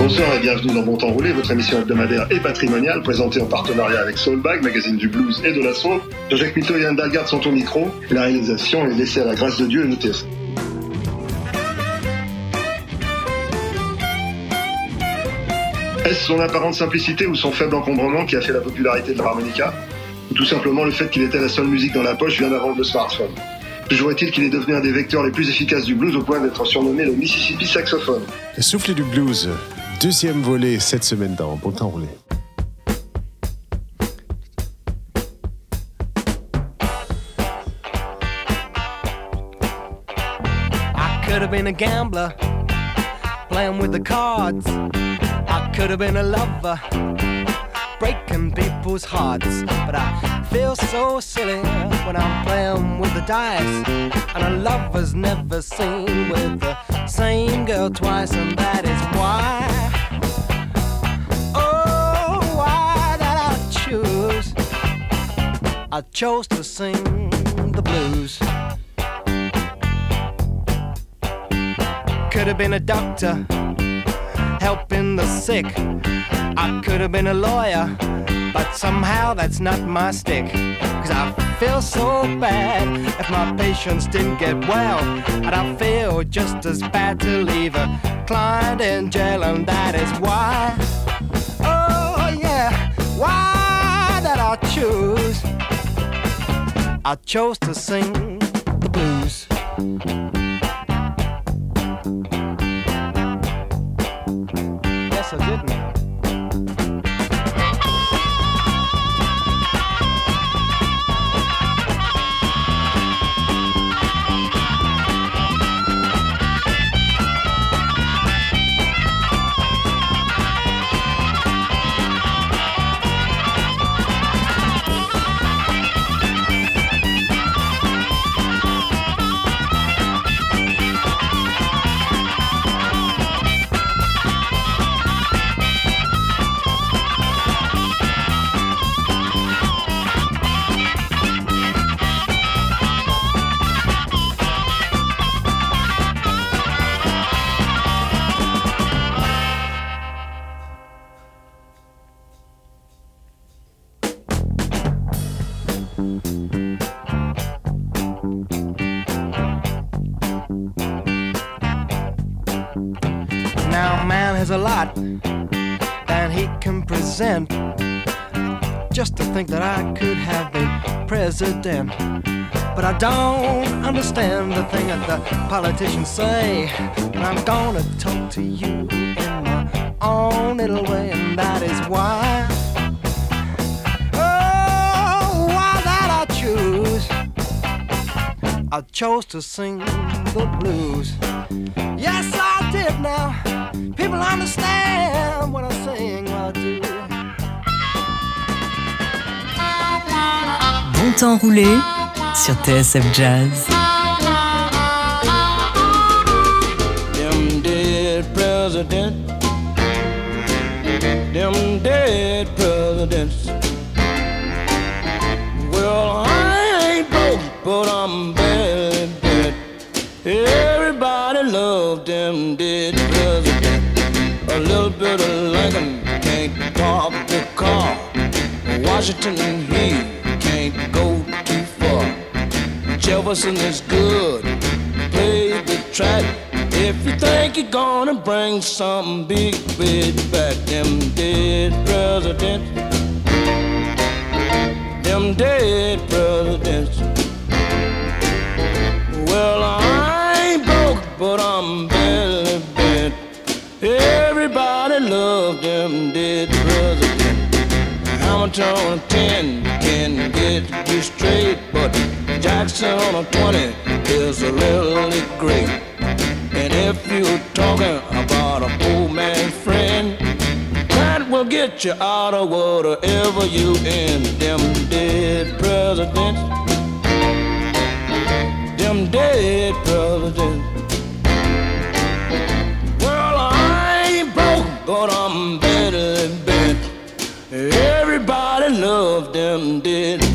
Bonsoir et bienvenue dans Bon Temps Roulé, votre émission hebdomadaire et patrimoniale présentée en partenariat avec Soulbag, magazine du blues et de la soul. Jacques Mito et Dalgard sont au micro. La réalisation est laissée à la grâce de Dieu et nous TSF. Est-ce son apparente simplicité ou son faible encombrement qui a fait la popularité de l'harmonica? Ou tout simplement le fait qu'il était la seule musique dans la poche bien avant le smartphone? Toujours est-il qu'il est devenu un des vecteurs les plus efficaces du blues au point d'être surnommé le Mississippi saxophone. Le souffle du blues, deuxième volet cette semaine dans Bon temps roulé. I could have been a gambler, playing with the cards. I could have been a lover, breaking people's hearts. But I feel so silly when I'm playing with the dice. And a lover's never seen with the same girl twice, and that is I chose to sing the blues. Could have been a doctor helping the sick. I could have been a lawyer, but somehow that's not my stick. Cause I feel so bad if my patients didn't get well. And I feel just as bad to leave a client in jail, and that is why. Oh, yeah, why that I choose. I chose to sing the blues. Think that I could have been president. But I don't understand the thing that the politicians say. And I'm gonna talk to you in my own little way, and that is why. Oh, why that I choose. I chose to sing the blues. Yes, I did now. People understand what I sing, Bon temps roulé sur TSF Jazz. Them dead presidents. Them dead presidents. Well, I ain't broke, but I'm bad, bad. Everybody loved them dead presidents. A little bit of Lincoln can't park the car. Washington, he can't go too far. Jefferson is good. Play the track. If you think you're gonna bring something big, big back, them dead presidents. Them dead presidents. Well, I ain't broke, but I'm barely Hamilton on a 10 can get you straight, but Jackson on a 20 is a really great. And if you're talking about a poor man's friend, Grant gonna get you out of whatever you in. Them dead presidents. Them dead presidents. them did.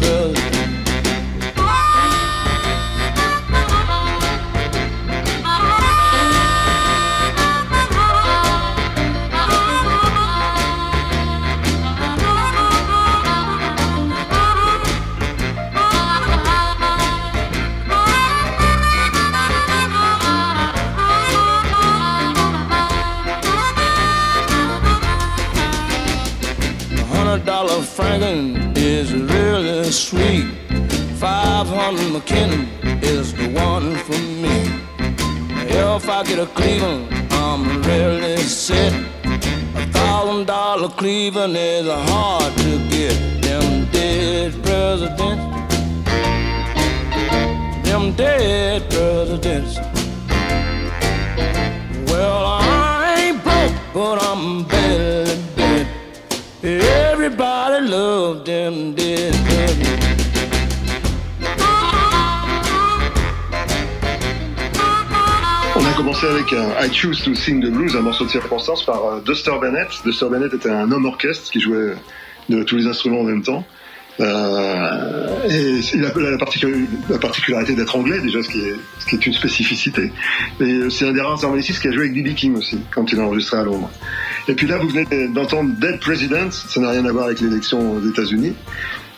Dollar Franklin is really sweet. Five hundred McKinnon is the one for me. If I get a Cleveland, I'm really set. A thousand dollar Cleveland is hard to get. Them dead presidents. Them dead presidents. Well, I ain't broke, but I'm better. On a commencé avec un I Choose to Sing the Blues, un morceau de circonstance par euh, Duster Bennett. Duster Bennett était un homme orchestre qui jouait de tous les instruments en même temps. Euh, et il a la, particu- la particularité d'être anglais déjà, ce qui est, une spécificité. Et c'est un des rares harmonistes qui a joué avec B.B. King aussi, quand il a enregistré à Londres. Et puis là, vous venez d'entendre Dead President, ça n'a rien à voir avec l'élection aux États-Unis.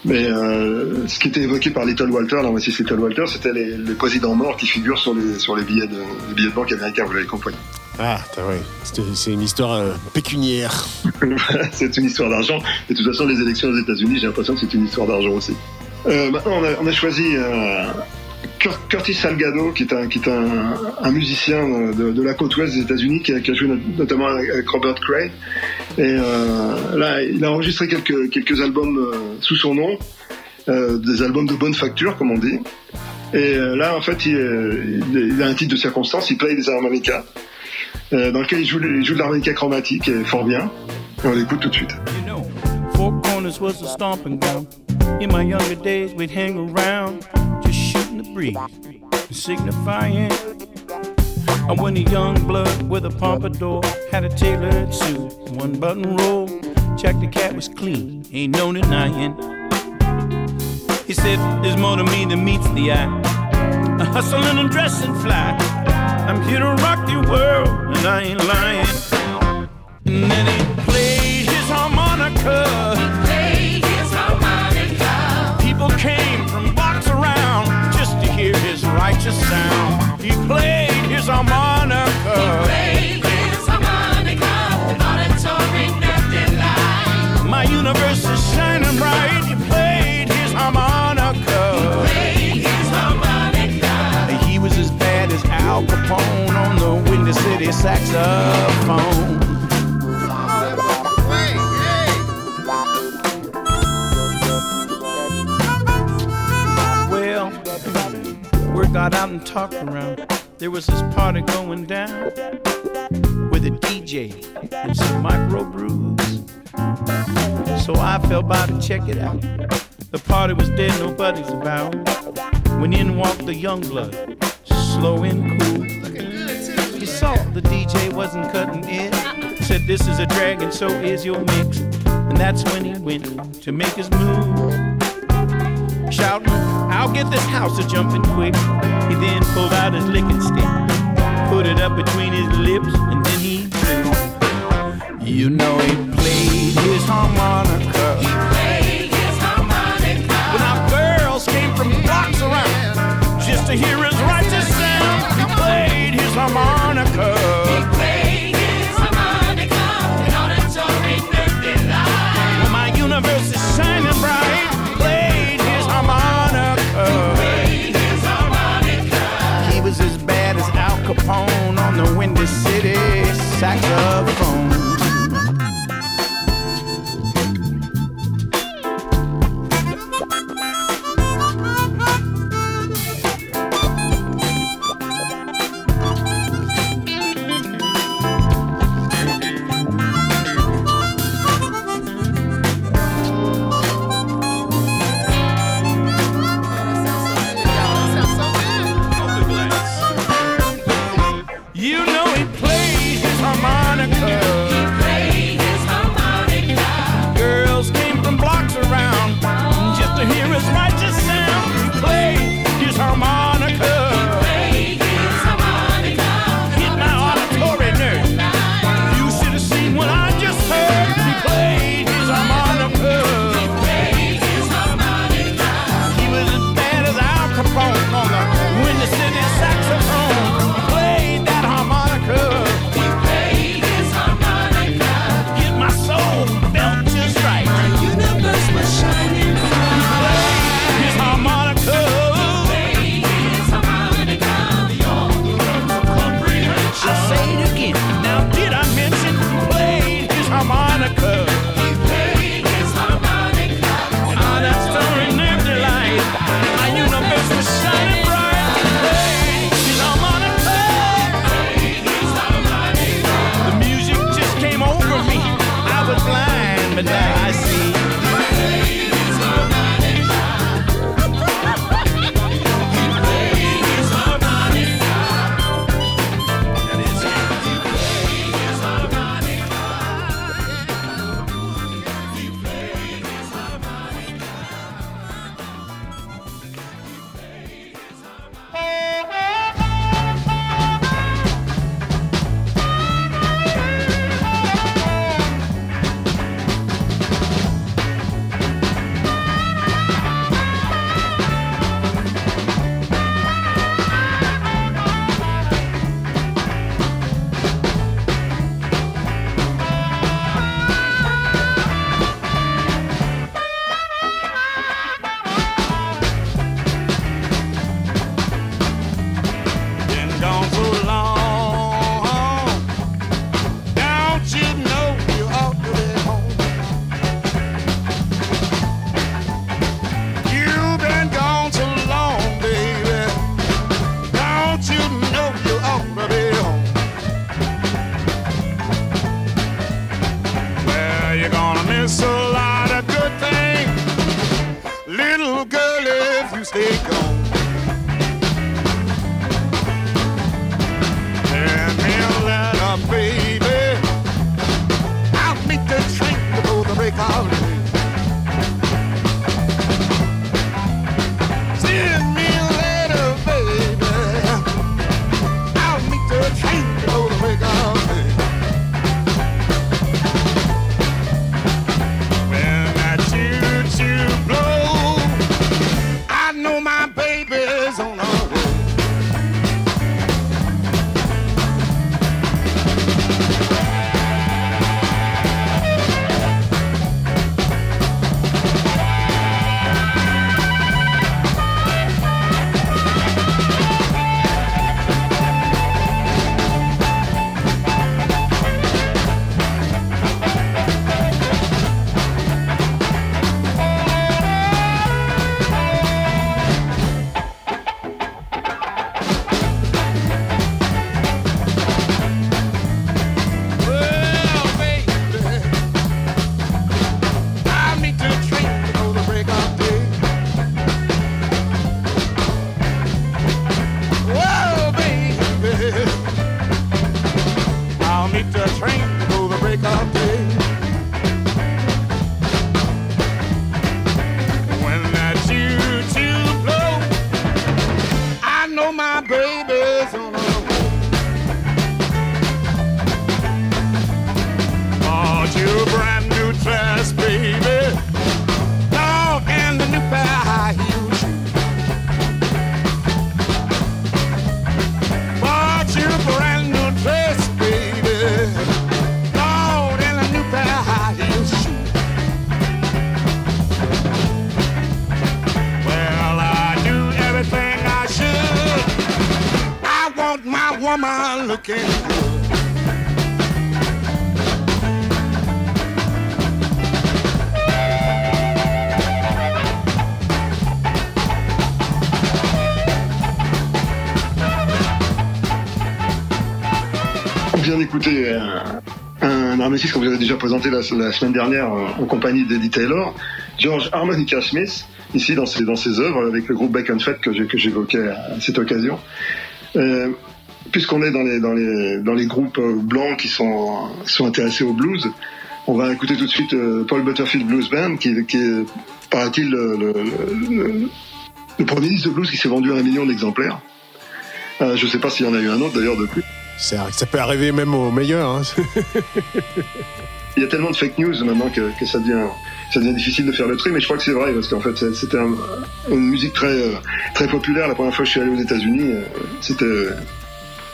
Mais euh, ce qui était évoqué par Little Walter, Mrs. Little Walter, c'était les, les présidents morts qui figurent sur les billets de, les billets de banque américains, vous l'avez compris. Ah, ouais. C'est une histoire euh, pécuniaire. c'est une histoire d'argent. Et de toute façon, les élections aux États-Unis, j'ai l'impression que c'est une histoire d'argent aussi. Euh, maintenant, on a, choisi euh, Cur- Curtis Salgado, qui est un, qui est un, musicien de, la côte ouest des États-Unis, qui a, joué not- notamment avec Robert Cray. Et là, il a enregistré quelques, quelques albums sous son nom, des albums de bonne facture, comme on dit. Et là, en fait, il, il- il a un titre de circonstance, il play des harmonicas, euh, dans lequel il joue, il joue de l'harmonica chromatique, et fort bien. Et on l'écoute tout de suite. You know, Four Corners was a stomping ground. In my younger days, we'd hang around, just shooting the breeze, signifying. And when a young blood with a pompadour had a tailored suit, one button roll, checked the cat was clean, ain't no denying. He said, There's more to me than meets the eye. A hustling and dressing fly. I'm here to rock your world, and I ain't lying. And then he played his harmonica. He played his harmonica. People came from blocks around just to hear his righteous sound. He played his harmonica. He played his harmonica. An auditory delight. My universe is shining bright. Al Capone on the Windy City saxophone. Well, word got out and talked around. There was this party going down with a DJ and some micro brews. So I felt by to check it out. The party was dead, nobody's about. When in walked the young blood, slow and cool. He saw the DJ wasn't cutting it. Said this is a drag and so is your mix. And that's when he went to make his move shouting, I'll get this house a jumping quick. He then pulled out his licking stick, put it up between his lips, and then he blew. You know he played his harmonica. He played his harmonica. When our girls came from blocks around just to hear he come on. Harmoniciste qu'on vous avait déjà présenté la, semaine dernière euh, en compagnie d'Eddie Taylor, George Harmonica Smith, ici dans ses, dans ses œuvres avec le groupe Back and Fête que j'évoquais à cette occasion. Euh, Puisqu'on est dans les, dans, les, dans les groupes euh, blancs qui sont, sont intéressés au blues, on va écouter tout de suite Paul Butterfield Blues Band, qui, qui est, paraît-il, le, premier disque de blues qui s'est vendu un million d'exemplaires. Je ne sais pas s'il y en a eu un autre d'ailleurs depuis. Ça, peut arriver même au meilleur. Hein. Il y a tellement de fake news maintenant que, ça, devient, difficile de faire le tri, mais je crois que c'est vrai parce qu'en fait c'était un- une musique très, euh, très populaire. La première fois que je suis allé aux États-Unis, euh, c'était euh,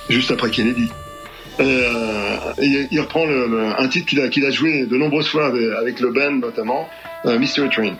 juste après Kennedy. Il- reprend un titre qu'il a, joué de nombreuses fois avec, le band notamment, euh, Mystery. Train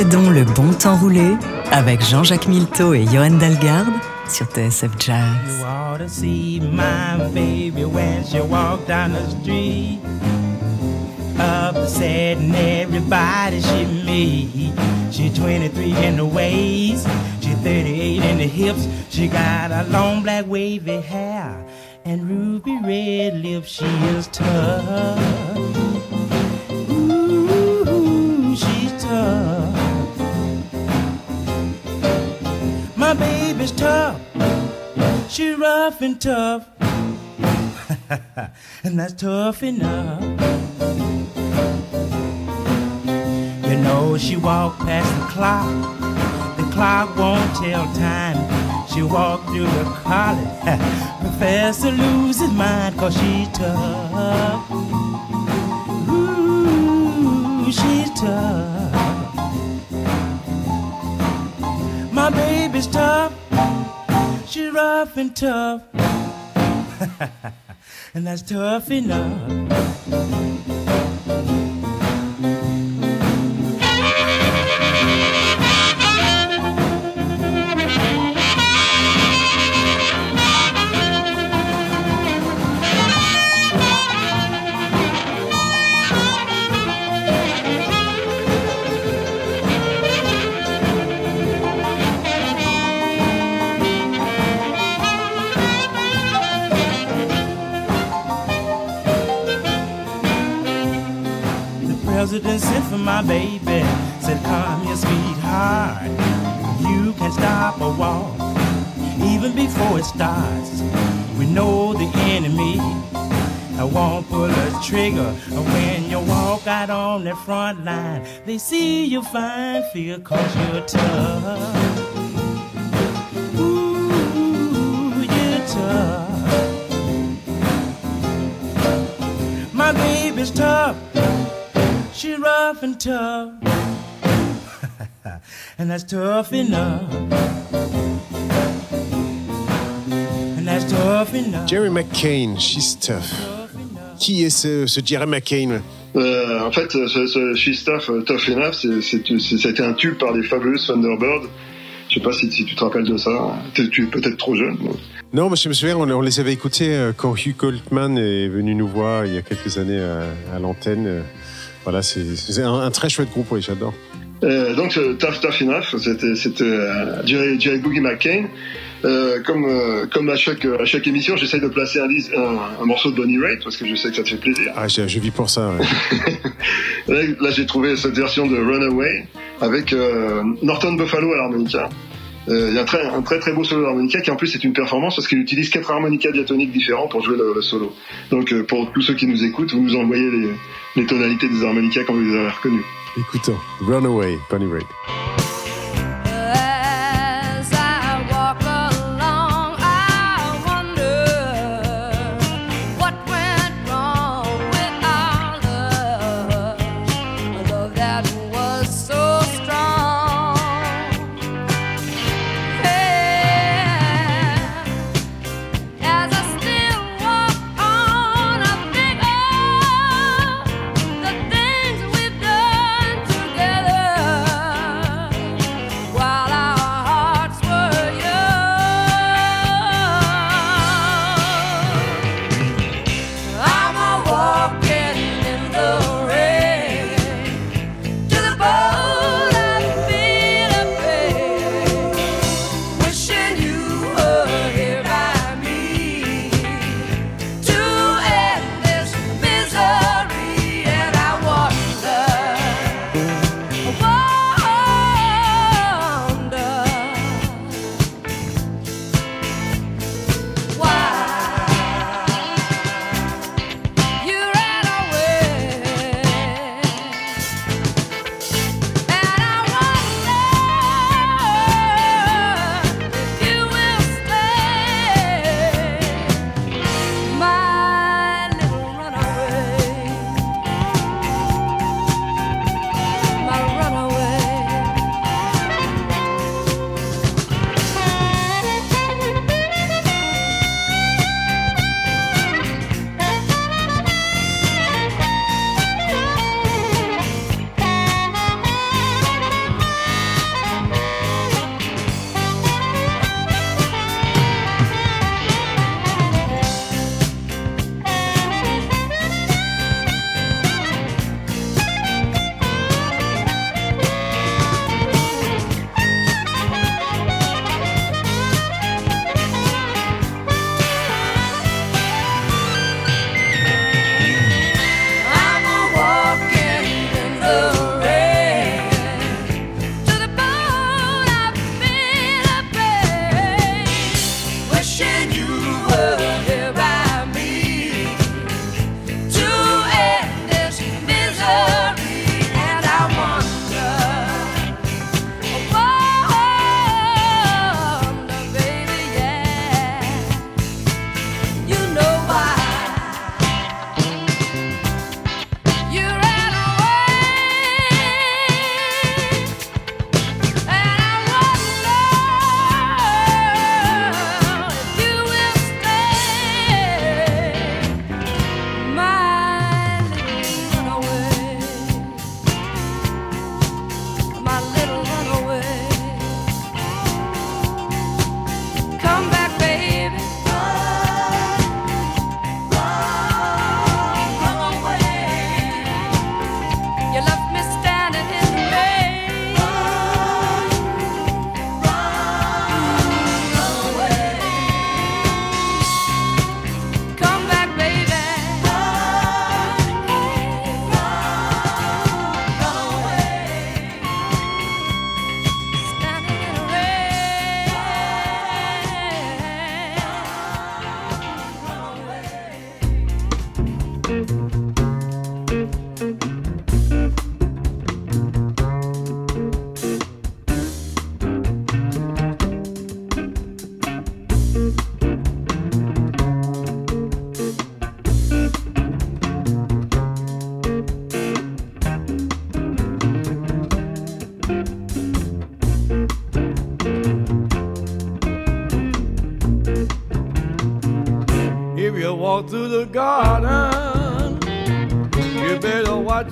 Donc le bon temps rouler avec Jean-Jacques Milteau et Johan Dalgarde sur TSF Jazz. You ought to see my baby when she walk down the street. Upset and everybody she meet. She 23 in the waist, she 38 in the hips. She got a long black wavy hair and ruby red lips. She is tough. Baby's tough. She rough and tough. and that's tough enough. You know she walked past the clock. The clock won't tell time. She walked through the college. Professor lose his mind cause she's tough. Ooh, she's tough. My baby's tough. She's rough and tough. and that's tough enough. The president sent for my baby. Said, come here, sweetheart. You can stop a war. Even before it starts. We know the enemy. I won't pull a trigger when you walk out on the front line. They see you fine, feel cause you're tough. Ooh, you're tough. My baby's tough. She rough and tough. and that's tough enough. And that's tough enough. Jerry McCain, She's Tough. Qui est ce, ce Jerry McCain? Euh, en fait, ce, ce She's Tough, euh, Tough Enough, été un tube par les fabuleux Thunderbirds. Je sais pas si, si tu te rappelles de ça. Tu es peut-être trop jeune. Non, mais je me souviens, on, on les avait écoutés euh, quand Hugh Goldman est venu nous voir il y a quelques années à, à l'antenne. Voilà, c'est un, un très chouette groupe, oui, j'adore. Euh, donc, euh, Tough Tough Enough, c'était, euh, Boogie McCain. Euh, comme, euh, comme à chaque, à chaque émission, j'essaye de placer un, dis- un, un morceau de Bonnie Raitt parce que je sais que ça te fait plaisir. Ah, je, je vis pour ça. ouais. Là, là, j'ai trouvé cette version de Runaway avec euh, Norton Buffalo à l'harmonica. Euh, Il y a un très, un très très beau solo d'harmonica qui en plus est une performance parce qu'il utilise quatre harmonicas diatoniques différents pour jouer le, solo. Donc euh, pour tous ceux qui nous écoutent, vous nous envoyez les, les tonalités des harmonicas quand vous les avez reconnues. Écoutons, Runaway, Bonnie Raitt.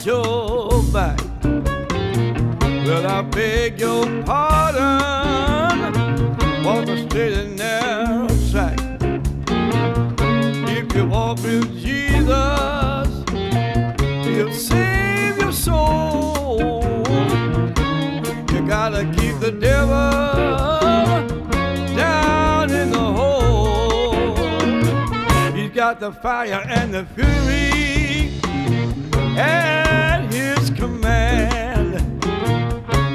Your back. Well, I beg your pardon. A straight and narrow track. If you walk with Jesus, he'll save your soul. You gotta keep the devil down in the hole. He's got the fire and the fury at his command.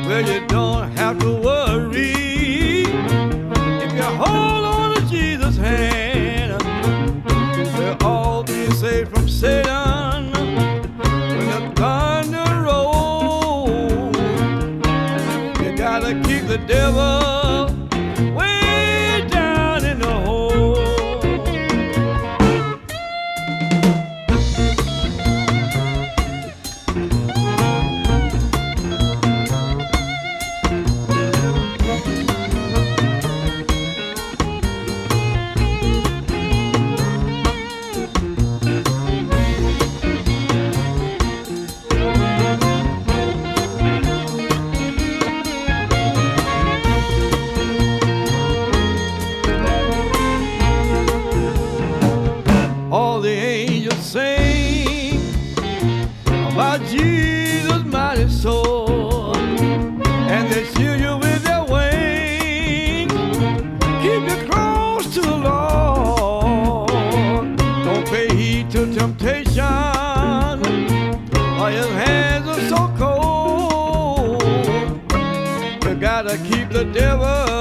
Well, you don't have to worry if you hold on to Jesus' hand. We'll all be safe from Satan when the thunder rolls. You gotta keep the devil Oh.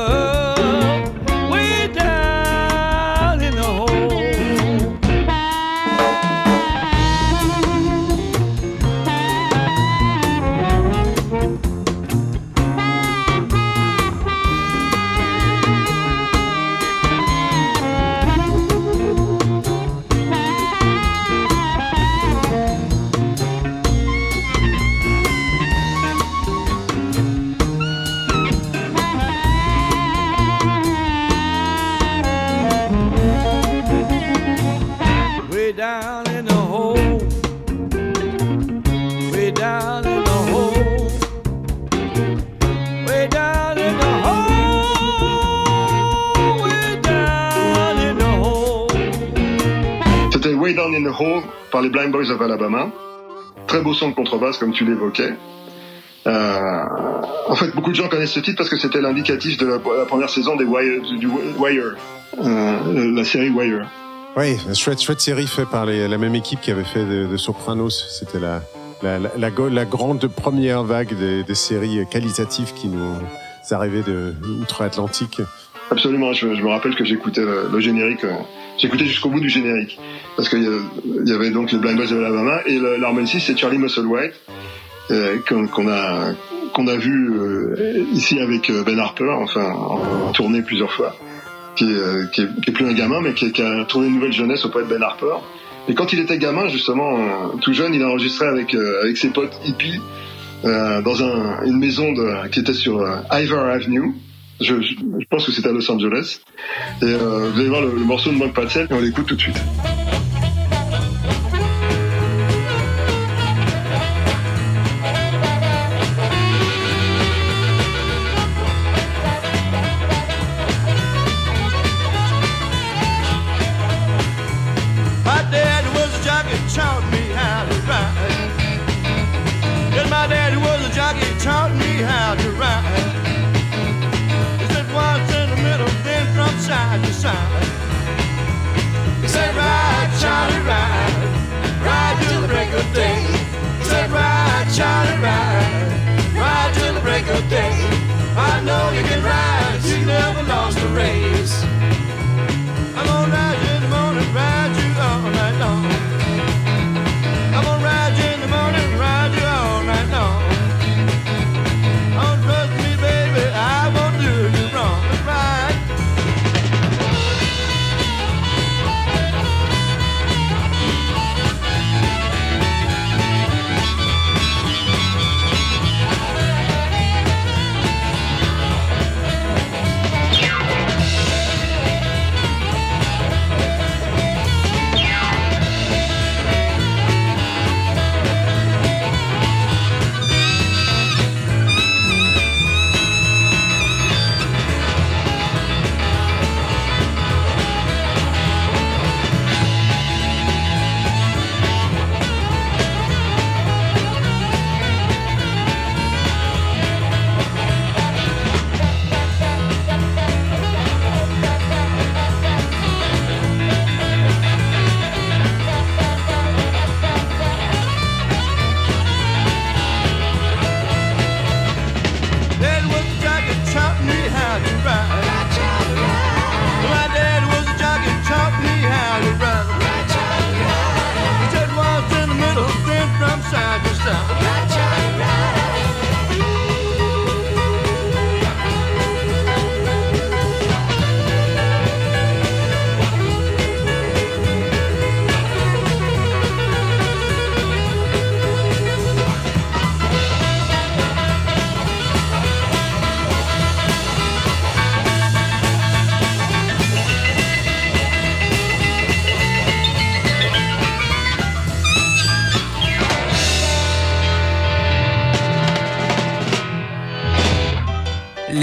Par les Blind Boys of Alabama. Très beau son de contrebasse, comme tu l'évoquais. Euh, en fait, beaucoup de gens connaissent ce titre parce que c'était l'indicatif de la, la première saison des Wire, du Wire, euh, la série Wire. Oui, chouette, chouette série faite par les- la même équipe qui avait fait de, de Sopranos. C'était la, la, grande première vague des, des séries qualitatives qui nous arrivaient de outre-Atlantique. Absolument, je, je me rappelle que j'écoutais le, le générique, euh, j'écoutais jusqu'au bout du générique. Parce qu'il y, avait donc les Blind Boys of Alabama et le- l'harmoniciste c'est Charlie Musselwhite, euh, qu'on a, qu'on a vu euh, ici avec euh, Ben Harper, enfin en, en tournée plusieurs fois, qui euh, est, plus un gamin mais qui, a tourné une nouvelle jeunesse auprès de Ben Harper. Et quand il était gamin, justement, tout jeune, il a enregistré avec, avec ses potes hippies dans un, une maison de, qui était sur Iver Avenue. Je, je, pense que c'est à Los Angeles. Et euh, vous allez voir le, le morceau ne manque pas de sel et on l'écoute tout de suite.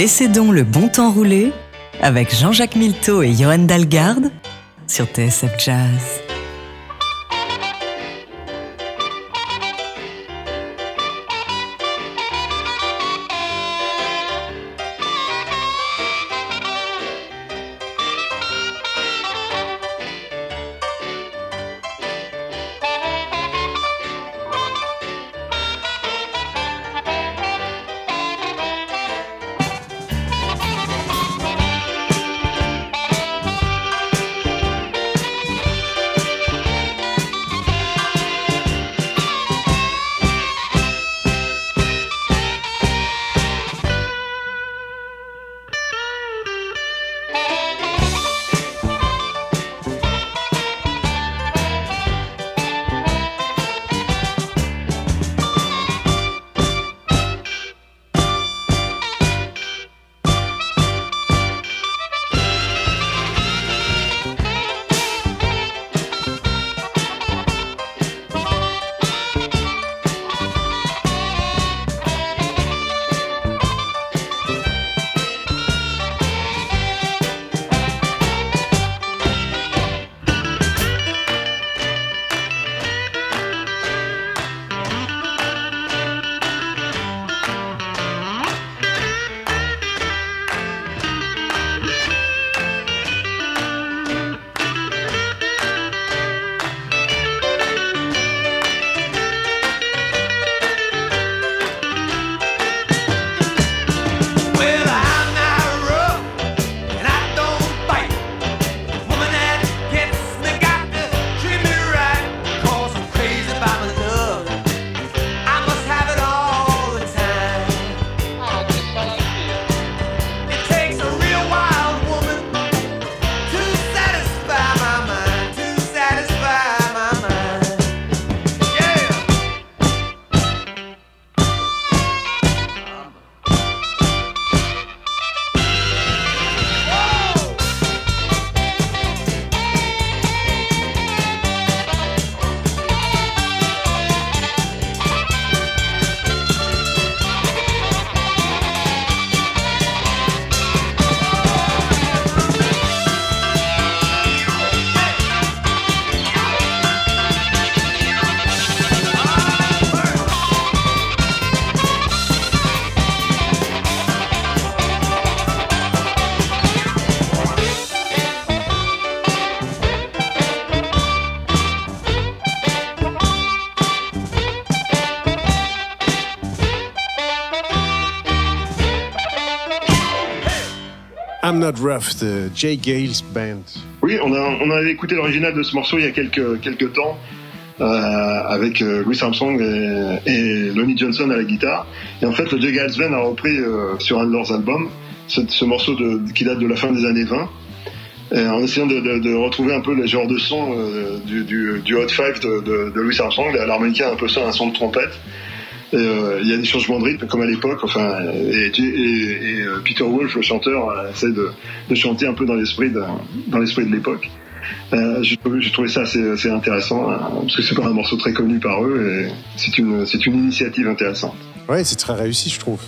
Laissez donc le bon temps rouler avec Jean-Jacques Milteau et Johan Dalgarde sur TSF Jazz. Not Rough de Jay Gales Band. Oui, on, a, on avait écouté l'original de ce morceau il y a quelques, quelques temps euh, avec euh, Louis Armstrong et, Lonnie Johnson à la guitare. Et en fait, le Jay Giles Band a repris euh, sur un de leurs albums ce, ce morceau qui date de la fin des années 20. Et en essayant de, de- retrouver un peu les genres de son du, Hot Five de, Louis Armstrong, l'harmonica un peu ça, un son de trompette. Euh, Il y a des changements de rythme comme à l'époque. Enfin, et, et- et, euh, Peter Wolf, le chanteur, euh, essaie de, de chanter un peu dans l'esprit de, dans l'esprit de l'époque. Euh, j'ai trouvé, j'ai trouvé ça assez, assez intéressant hein, parce que c'est pas un morceau très connu par eux et c'est une, c'est une initiative intéressante. Ouais, c'est très réussi, je trouve.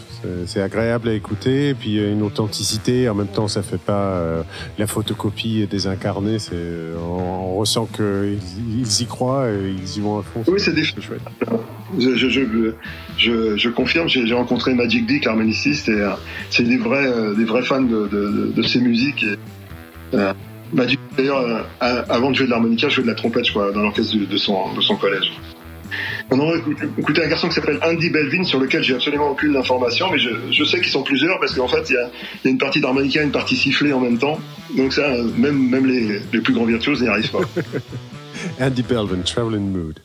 C'est- agréable à écouter, et puis il y a une authenticité. En même temps, ça fait pas euh, la photocopie désincarnée. C'est, on, on ressent qu'ils ils y croient, et ils y vont à fond. Oui, c'est des chouette. Je, je, je, je, je confirme, j'ai rencontré Magic Dick, l'harmoniciste, et euh, c'est des vrais, euh, des vrais fans de, de, de ces musiques. Et, euh, Magic, d'ailleurs, euh, avant de jouer de l'harmonica, jouait de la trompette, je crois, dans l'orchestre de, de son, de son collège. On aurait écouté- un garçon qui s'appelle Andy Belvin, sur lequel j'ai absolument aucune information, mais je, sais qu'ils sont plusieurs parce qu'en fait, il y a, a une partie d'harmonica et une partie sifflée en même temps. Donc ça, euh, même, les, les plus grands virtuoses n'y arrivent pas. Andy Belvin, Traveling Mood.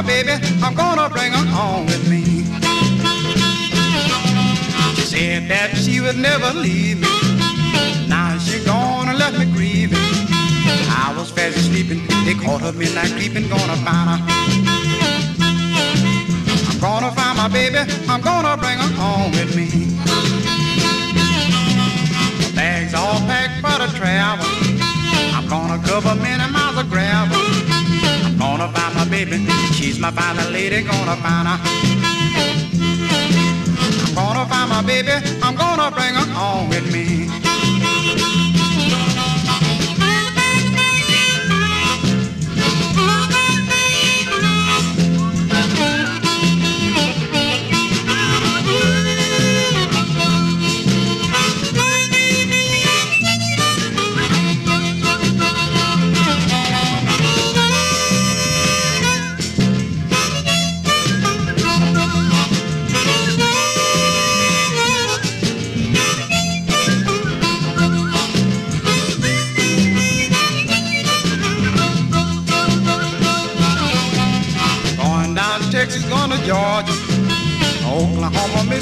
Baby, I'm gonna bring her home with me. She said that she would never leave me. Now she gone and left me grieving. I was fast asleeping, they caught her midnight creeping, gonna find her. I'm gonna find my baby, I'm gonna bring her home with me. Bags all packed for the travel. I'm gonna cover many miles of gravel. I'm gonna find my baby, she's my final lady, gonna find her. I'm gonna find my baby, I'm gonna bring her home with me.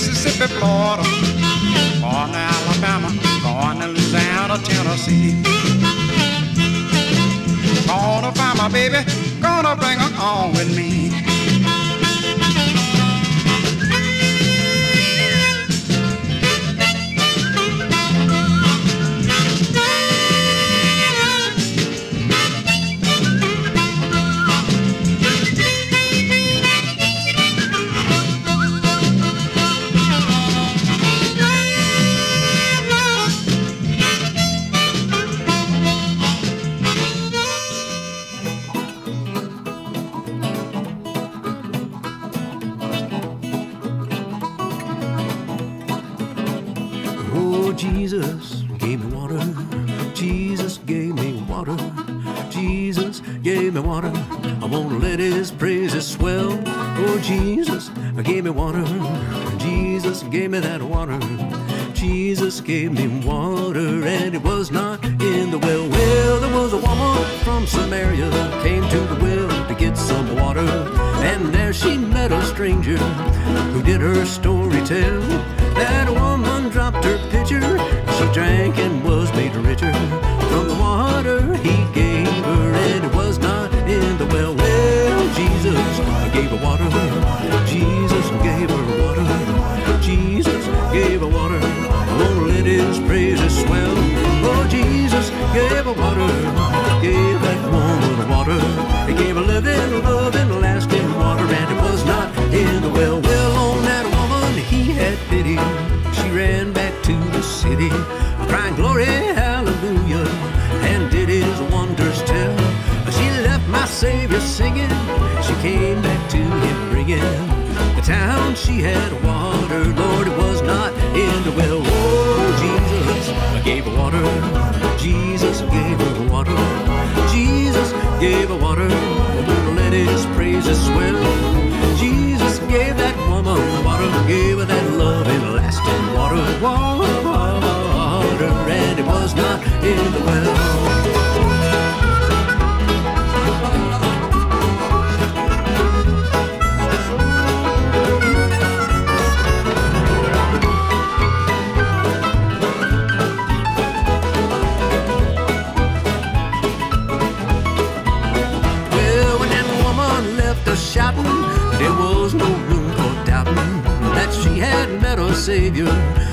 Mississippi, Florida, going to Alabama, going to Louisiana, Tennessee. Gonna find my baby, gonna bring her on with me. Living, loving, lasting water, and it was not in the well. Well, on that woman he had pity. She ran back to the city, crying glory, hallelujah, and did his wonders tell. She left my Savior singing. She came back to him bringing the town she had watered. Lord, it was not in the well. Oh, Jesus gave water. Jesus gave her water. Jesus gave her water. Let his praises swell. Jesus gave that woman water. Gave her that loving, lasting water. Water, and it was not in the well. Savior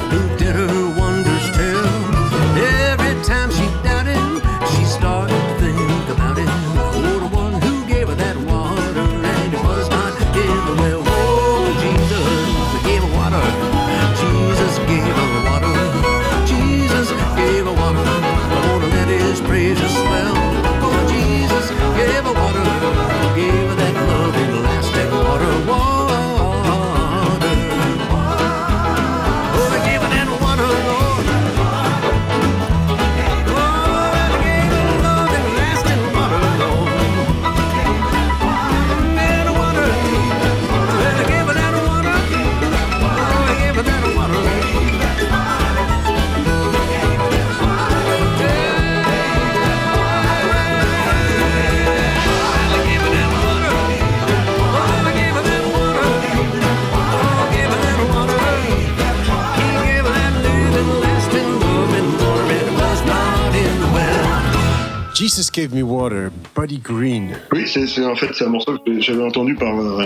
Buddy Green. Oui, c'est en fait c'est un morceau que j'avais entendu par euh,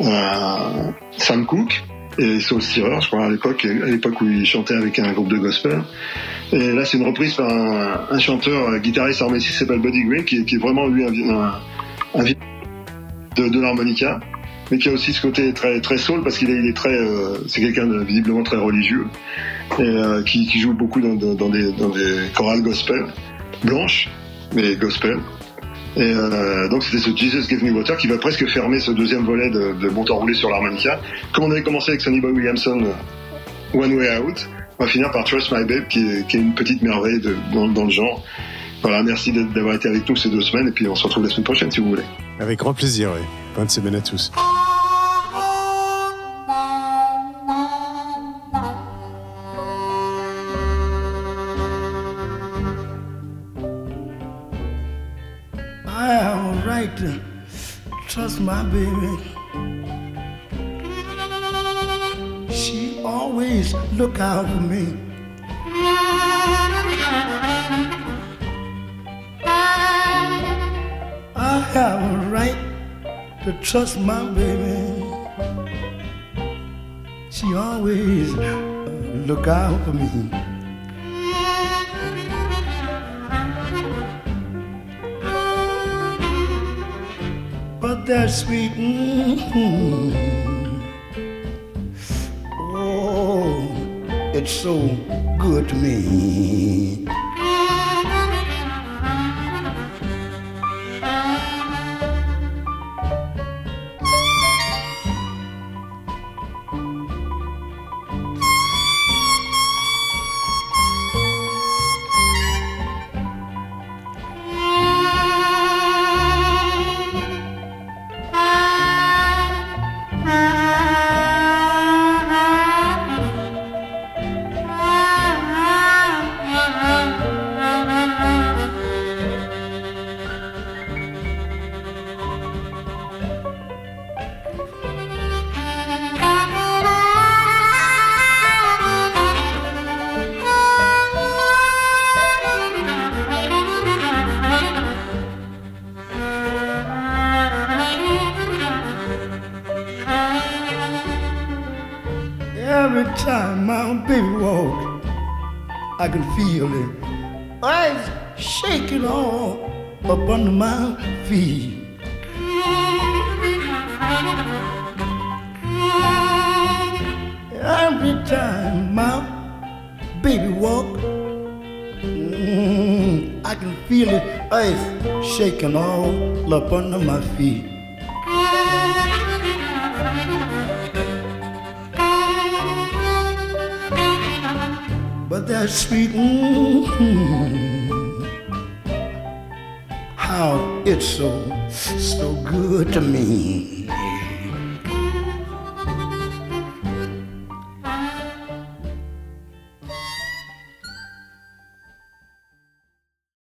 euh, Sam Cooke et Soul Stirrer, je crois à l'époque, à l'époque où il chantait avec un groupe de gospel. Et là, c'est une reprise par un, chanteur, un guitariste arménien qui s'appelle Buddy Green, qui, est- vraiment lui un, un, un de, l'harmonica, mais qui a aussi ce côté très très soul parce qu'il est, très, euh, c'est quelqu'un de visiblement très religieux euh, qui, joue beaucoup dans des chorales gospel blanches, mais gospel. Et euh, donc c'était ce Jesus Give Me Water qui va presque fermer ce deuxième volet de, de Bon temps roulé sur l'harmonica. Comme on avait commencé avec Sonny Boy Williamson, euh, One Way Out, on va finir par Trust My Babe qui est, une petite merveille dans, le genre. Voilà, merci d'avoir été avec nous ces deux semaines et puis on se retrouve la semaine prochaine si vous voulez. Avec grand plaisir, oui. Bonne semaine à tous. My baby. She always look out for me. I have a right to trust my baby. She always look out for me. That sweet, mm, oh, it's so good to me. I can feel it. Eyes shaking all up under my feet. Every time my baby walk, mm, I can feel it. Eyes shaking all up under my feet.